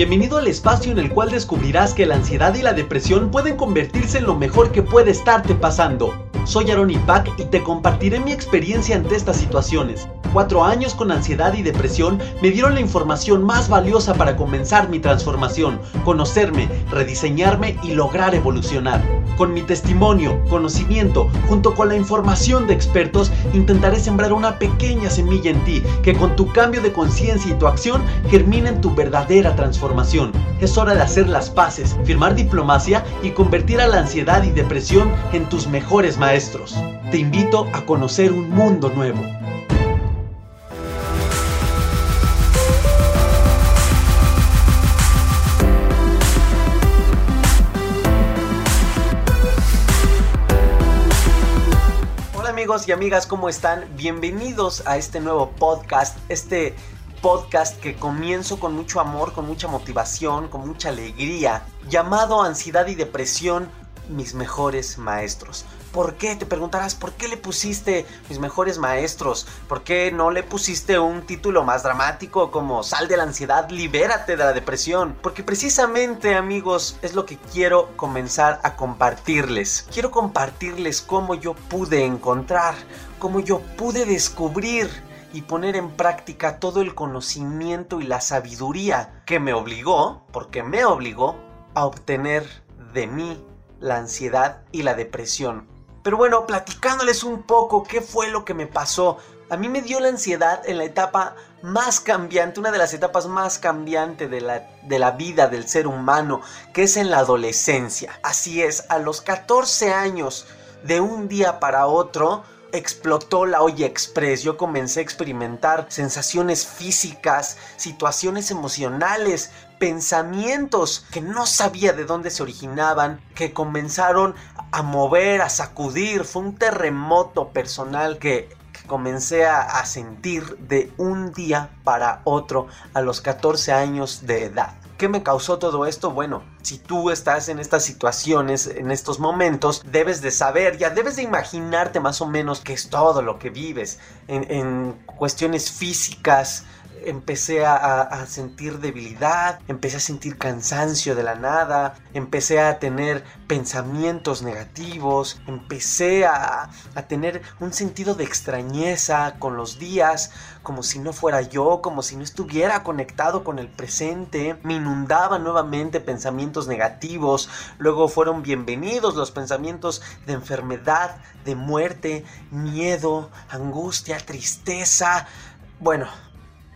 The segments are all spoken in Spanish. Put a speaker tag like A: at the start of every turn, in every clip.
A: Bienvenido al espacio en el cual descubrirás que la ansiedad y la depresión pueden convertirse en lo mejor que puede estarte pasando. Soy Aaron Ipac y te compartiré mi experiencia ante estas situaciones. Cuatro años con ansiedad y depresión me dieron la información más valiosa para comenzar mi transformación, conocerme, rediseñarme y lograr evolucionar. Con mi testimonio, conocimiento, junto con la información de expertos, intentaré sembrar una pequeña semilla en ti que con tu cambio de conciencia y tu acción germine en tu verdadera transformación. Es hora de hacer las paces, firmar diplomacia y convertir a la ansiedad y depresión en tus mejores maestros. Te invito a conocer un mundo nuevo. amigos y amigas, ¿cómo están? Bienvenidos a este nuevo podcast, este podcast que comienzo con mucho amor, con mucha motivación, con mucha alegría, llamado Ansiedad y Depresión, mis mejores maestros. ¿Por qué? Te preguntarás, ¿por qué le pusiste mis mejores maestros? ¿Por qué no le pusiste un título más dramático como Sal de la ansiedad, libérate de la depresión? Porque precisamente amigos es lo que quiero comenzar a compartirles. Quiero compartirles cómo yo pude encontrar, cómo yo pude descubrir y poner en práctica todo el conocimiento y la sabiduría que me obligó, porque me obligó, a obtener de mí la ansiedad y la depresión. Pero bueno, platicándoles un poco qué fue lo que me pasó. A mí me dio la ansiedad en la etapa más cambiante, una de las etapas más cambiantes de la, de la vida del ser humano, que es en la adolescencia. Así es, a los 14 años, de un día para otro, explotó la olla express. Yo comencé a experimentar sensaciones físicas, situaciones emocionales, pensamientos que no sabía de dónde se originaban, que comenzaron a mover, a sacudir. Fue un terremoto personal que, comencé a, a sentir de un día para otro a los 14 años de edad. ¿Qué me causó todo esto? Bueno, si tú estás en estas situaciones, en estos momentos, debes de saber, ya debes de imaginarte más o menos qué es todo lo que vives. En, cuestiones físicas, empecé a, sentir debilidad, empecé a sentir cansancio de la nada, empecé a tener pensamientos negativos, empecé a, a, tener un sentido de extrañeza con los días, como si no fuera yo, como si no estuviera conectado con el presente, me inundaban nuevamente pensamientos negativos, luego fueron bienvenidos los pensamientos de enfermedad, de muerte, miedo, angustia, tristeza, bueno,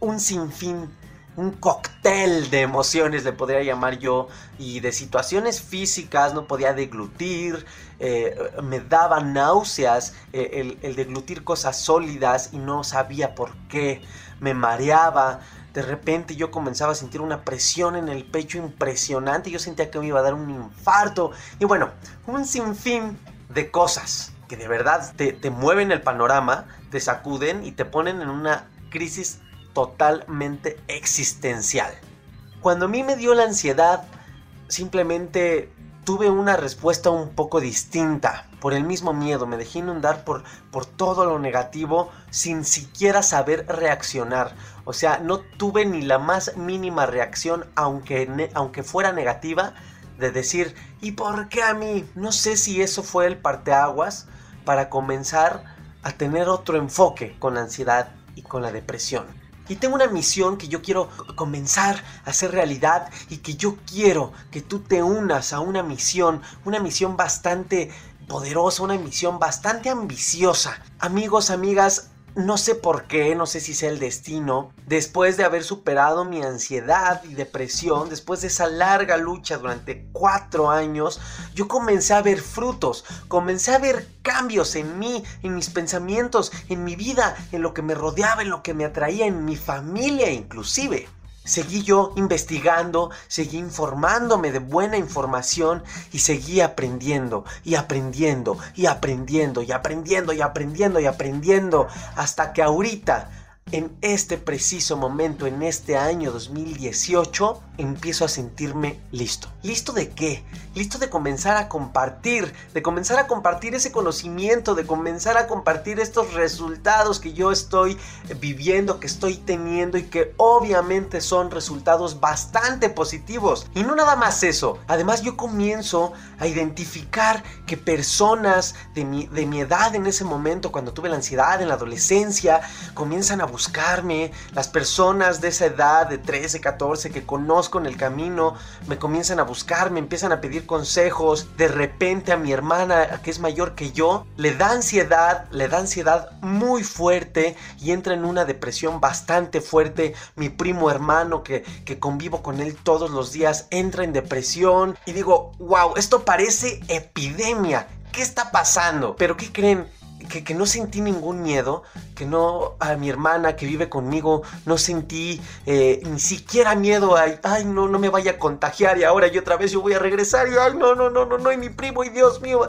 A: un sinfín, un cóctel de emociones le podría llamar yo y de situaciones físicas, no podía deglutir, eh, me daba náuseas eh, el, el deglutir cosas sólidas y no sabía por qué, me mareaba, de repente yo comenzaba a sentir una presión en el pecho impresionante. Yo sentía que me iba a dar un infarto. Y bueno, un sinfín de cosas que de verdad te, te mueven el panorama, te sacuden y te ponen en una crisis totalmente existencial. Cuando a mí me dio la ansiedad, simplemente tuve una respuesta un poco distinta. Por el mismo miedo, me dejé inundar por, por todo lo negativo sin siquiera saber reaccionar. O sea, no tuve ni la más mínima reacción, aunque, aunque fuera negativa, de decir, ¿y por qué a mí? No sé si eso fue el parteaguas para comenzar a tener otro enfoque con la ansiedad y con la depresión. Y tengo una misión que yo quiero comenzar a hacer realidad y que yo quiero que tú te unas a una misión, una misión bastante poderosa, una misión bastante ambiciosa. Amigos, amigas, no sé por qué, no sé si sea el destino, después de haber superado mi ansiedad y depresión, después de esa larga lucha durante cuatro años, yo comencé a ver frutos, comencé a ver cambios en mí, en mis pensamientos, en mi vida, en lo que me rodeaba, en lo que me atraía, en mi familia inclusive. Seguí yo investigando, seguí informándome de buena información y seguí aprendiendo y aprendiendo y aprendiendo y aprendiendo y aprendiendo y aprendiendo hasta que ahorita, en este preciso momento, en este año 2018, empiezo a sentirme listo. ¿Listo de qué? Listo de comenzar a compartir, de comenzar a compartir ese conocimiento, de comenzar a compartir estos resultados que yo estoy viviendo, que estoy teniendo y que obviamente son resultados bastante positivos. Y no nada más eso, además yo comienzo a identificar que personas de mi, de mi edad en ese momento, cuando tuve la ansiedad en la adolescencia, comienzan a buscarme, las personas de esa edad, de 13, 14, que conozco en el camino, me comienzan a buscar, me empiezan a pedir consejos, de repente a mi hermana, que es mayor que yo, le da ansiedad, le da ansiedad muy fuerte y entra en una depresión bastante fuerte, mi primo hermano, que, que convivo con él todos los días, entra en depresión y digo, wow, esto parece epidemia, ¿qué está pasando? Pero ¿qué creen? Que, no sentí ningún miedo, que no a mi hermana que vive conmigo, no sentí eh, ni siquiera miedo a, ay, no, no me vaya a contagiar y ahora yo otra vez yo voy a regresar y, ay, no, no, no, no, no, y mi primo, y Dios mío.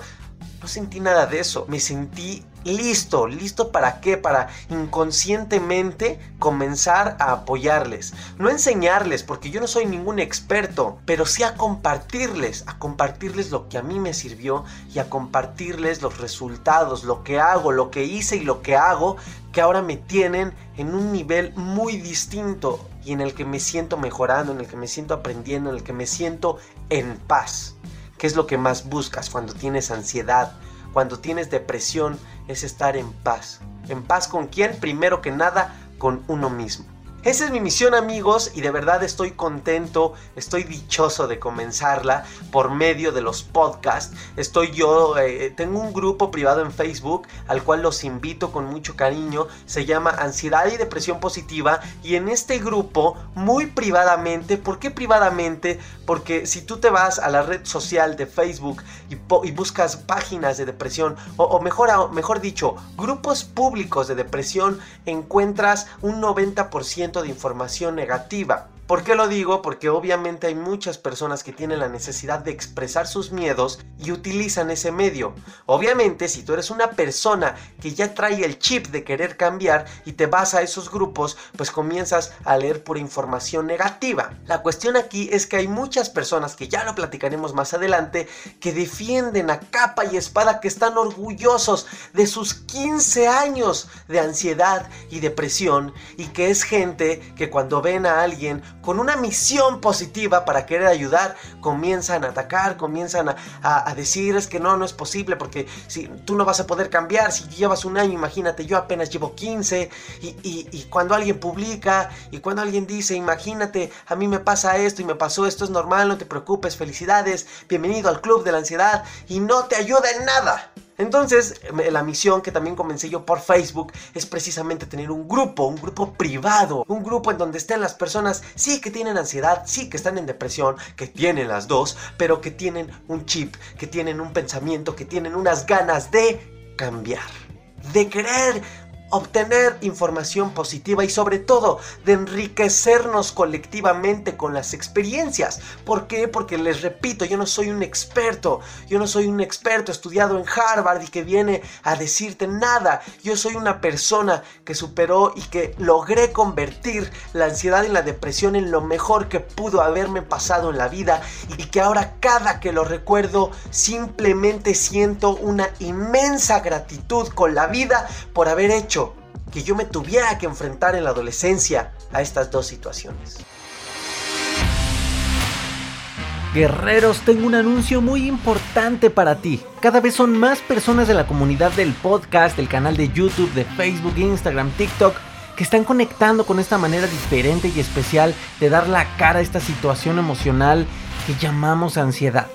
A: No sentí nada de eso, me sentí listo, listo para qué, para inconscientemente comenzar a apoyarles. No enseñarles, porque yo no soy ningún experto, pero sí a compartirles, a compartirles lo que a mí me sirvió y a compartirles los resultados, lo que hago, lo que hice y lo que hago, que ahora me tienen en un nivel muy distinto y en el que me siento mejorando, en el que me siento aprendiendo, en el que me siento en paz. ¿Qué es lo que más buscas cuando tienes ansiedad? Cuando tienes depresión es estar en paz. ¿En paz con quién? Primero que nada, con uno mismo. Esa es mi misión amigos y de verdad estoy contento, estoy dichoso de comenzarla por medio de los podcasts. Estoy yo, eh, tengo un grupo privado en Facebook al cual los invito con mucho cariño. Se llama Ansiedad y Depresión Positiva y en este grupo muy privadamente, ¿por qué privadamente? Porque si tú te vas a la red social de Facebook y, buscas páginas de depresión o, mejor, mejor dicho, grupos públicos de depresión, encuentras un 90% de información negativa. ¿Por qué lo digo? Porque obviamente hay muchas personas que tienen la necesidad de expresar sus miedos y utilizan ese medio. Obviamente, si tú eres una persona que ya trae el chip de querer cambiar y te vas a esos grupos, pues comienzas a leer pura información negativa. La cuestión aquí es que hay muchas personas, que ya lo platicaremos más adelante, que defienden a capa y espada, que están orgullosos de sus 15 años de ansiedad y depresión y que es gente que cuando ven a alguien con una misión positiva para querer ayudar, comienzan a atacar, comienzan a, decir es que no, no es posible porque si tú no vas a poder cambiar, si llevas un año, imagínate, yo apenas llevo 15 y, y cuando alguien publica y cuando alguien dice, imagínate, a mí me pasa esto y me pasó esto, es normal, no te preocupes, felicidades, bienvenido al club de la ansiedad y no te ayuda en nada. Entonces, la misión que también comencé yo por Facebook es precisamente tener un grupo, un grupo privado, un grupo en donde estén las personas, sí que tienen ansiedad, sí que están en depresión, que tienen las dos, pero que tienen un chip, que tienen un pensamiento, que tienen unas ganas de cambiar, de querer obtener información positiva y sobre todo de enriquecernos colectivamente con las experiencias. ¿Por qué? Porque les repito, yo no soy un experto, yo no soy un experto estudiado en Harvard y que viene a decirte nada. Yo soy una persona que superó y que logré convertir la ansiedad y la depresión en lo mejor que pudo haberme pasado en la vida y que ahora cada que lo recuerdo simplemente siento una inmensa gratitud con la vida por haber hecho que yo me tuviera que enfrentar en la adolescencia a estas dos situaciones.
B: Guerreros, tengo un anuncio muy importante para ti. Cada vez son más personas de la comunidad del podcast, del canal de YouTube, de Facebook, Instagram, TikTok, que están conectando con esta manera diferente y especial de dar la cara a esta situación emocional que llamamos ansiedad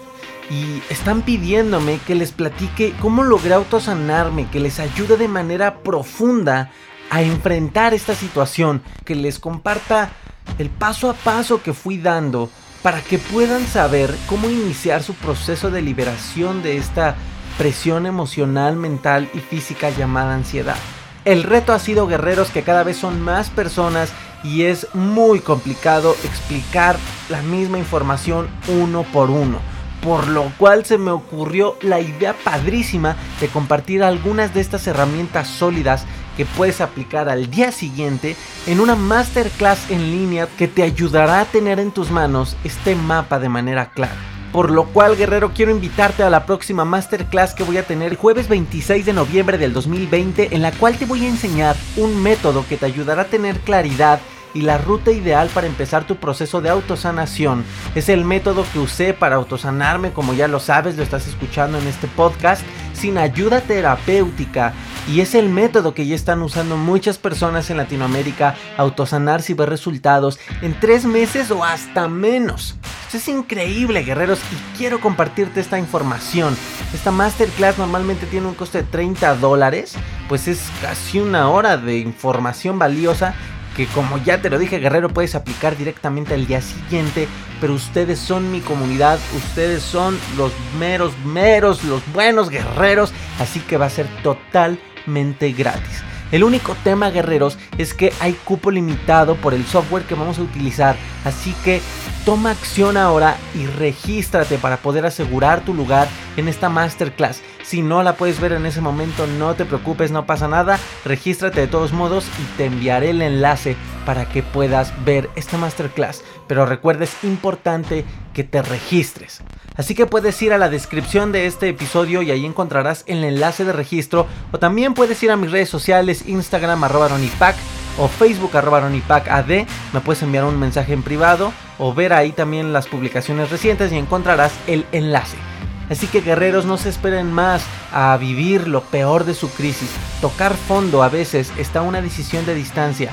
B: y están pidiéndome que les platique cómo logré autosanarme, que les ayude de manera profunda a enfrentar esta situación, que les comparta el paso a paso que fui dando para que puedan saber cómo iniciar su proceso de liberación de esta presión emocional, mental y física llamada ansiedad. El reto ha sido guerreros que cada vez son más personas y es muy complicado explicar la misma información uno por uno por lo cual se me ocurrió la idea padrísima de compartir algunas de estas herramientas sólidas que puedes aplicar al día siguiente en una masterclass en línea que te ayudará a tener en tus manos este mapa de manera clara. Por lo cual, guerrero, quiero invitarte a la próxima masterclass que voy a tener jueves 26 de noviembre del 2020, en la cual te voy a enseñar un método que te ayudará a tener claridad y la ruta ideal para empezar tu proceso de autosanación. Es el método que usé para autosanarme, como ya lo sabes, lo estás escuchando en este podcast, sin ayuda terapéutica. Y es el método que ya están usando muchas personas en Latinoamérica, autosanarse y ver resultados en tres meses o hasta menos. Es increíble, guerreros, y quiero compartirte esta información. Esta masterclass normalmente tiene un coste de 30 dólares, pues es casi una hora de información valiosa que como ya te lo dije guerrero puedes aplicar directamente al día siguiente, pero ustedes son mi comunidad, ustedes son los meros, meros, los buenos guerreros, así que va a ser totalmente gratis. El único tema, guerreros, es que hay cupo limitado por el software que vamos a utilizar. Así que toma acción ahora y regístrate para poder asegurar tu lugar en esta masterclass. Si no la puedes ver en ese momento, no te preocupes, no pasa nada. Regístrate de todos modos y te enviaré el enlace para que puedas ver esta masterclass. Pero recuerda, es importante que te registres. Así que puedes ir a la descripción de este episodio y ahí encontrarás el enlace de registro. O también puedes ir a mis redes sociales, Instagram arroba ronipac o Facebook arroba ad. Me puedes enviar un mensaje en privado o ver ahí también las publicaciones recientes y encontrarás el enlace. Así que guerreros no se esperen más a vivir lo peor de su crisis. Tocar fondo a veces está una decisión de distancia.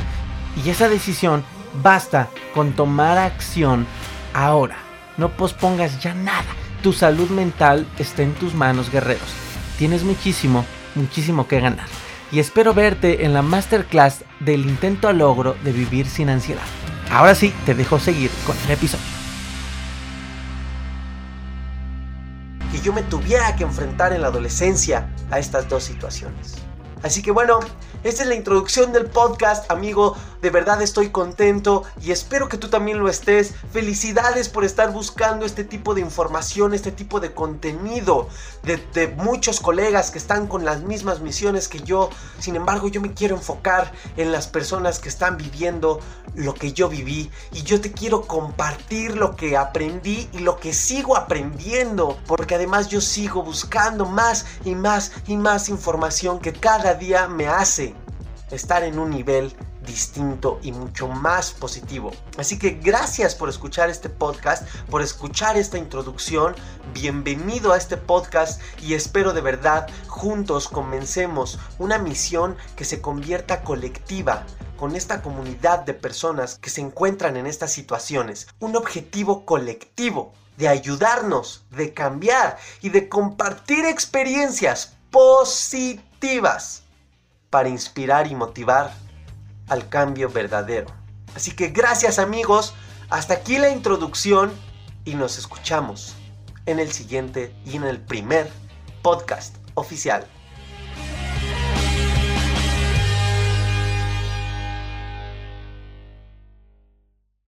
B: Y esa decisión basta con tomar acción ahora. No pospongas ya nada. Tu salud mental está en tus manos, guerreros. Tienes muchísimo, muchísimo que ganar. Y espero verte en la masterclass del intento a logro de vivir sin ansiedad. Ahora sí, te dejo seguir con el episodio.
A: Yo me tuviera que enfrentar en la adolescencia a estas dos situaciones. Así que bueno, esta es la introducción del podcast, amigo. De verdad estoy contento y espero que tú también lo estés. Felicidades por estar buscando este tipo de información, este tipo de contenido de, muchos colegas que están con las mismas misiones que yo. Sin embargo, yo me quiero enfocar en las personas que están viviendo lo que yo viví y yo te quiero compartir lo que aprendí y lo que sigo aprendiendo, porque además yo sigo buscando más y más y más información que cada día me hace estar en un nivel distinto y mucho más positivo. Así que gracias por escuchar este podcast, por escuchar esta introducción. Bienvenido a este podcast y espero de verdad juntos comencemos una misión que se convierta colectiva con esta comunidad de personas que se encuentran en estas situaciones. Un objetivo colectivo de ayudarnos, de cambiar y de compartir experiencias positivas para inspirar y motivar al cambio verdadero. Así que gracias amigos, hasta aquí la introducción y nos escuchamos en el siguiente y en el primer podcast oficial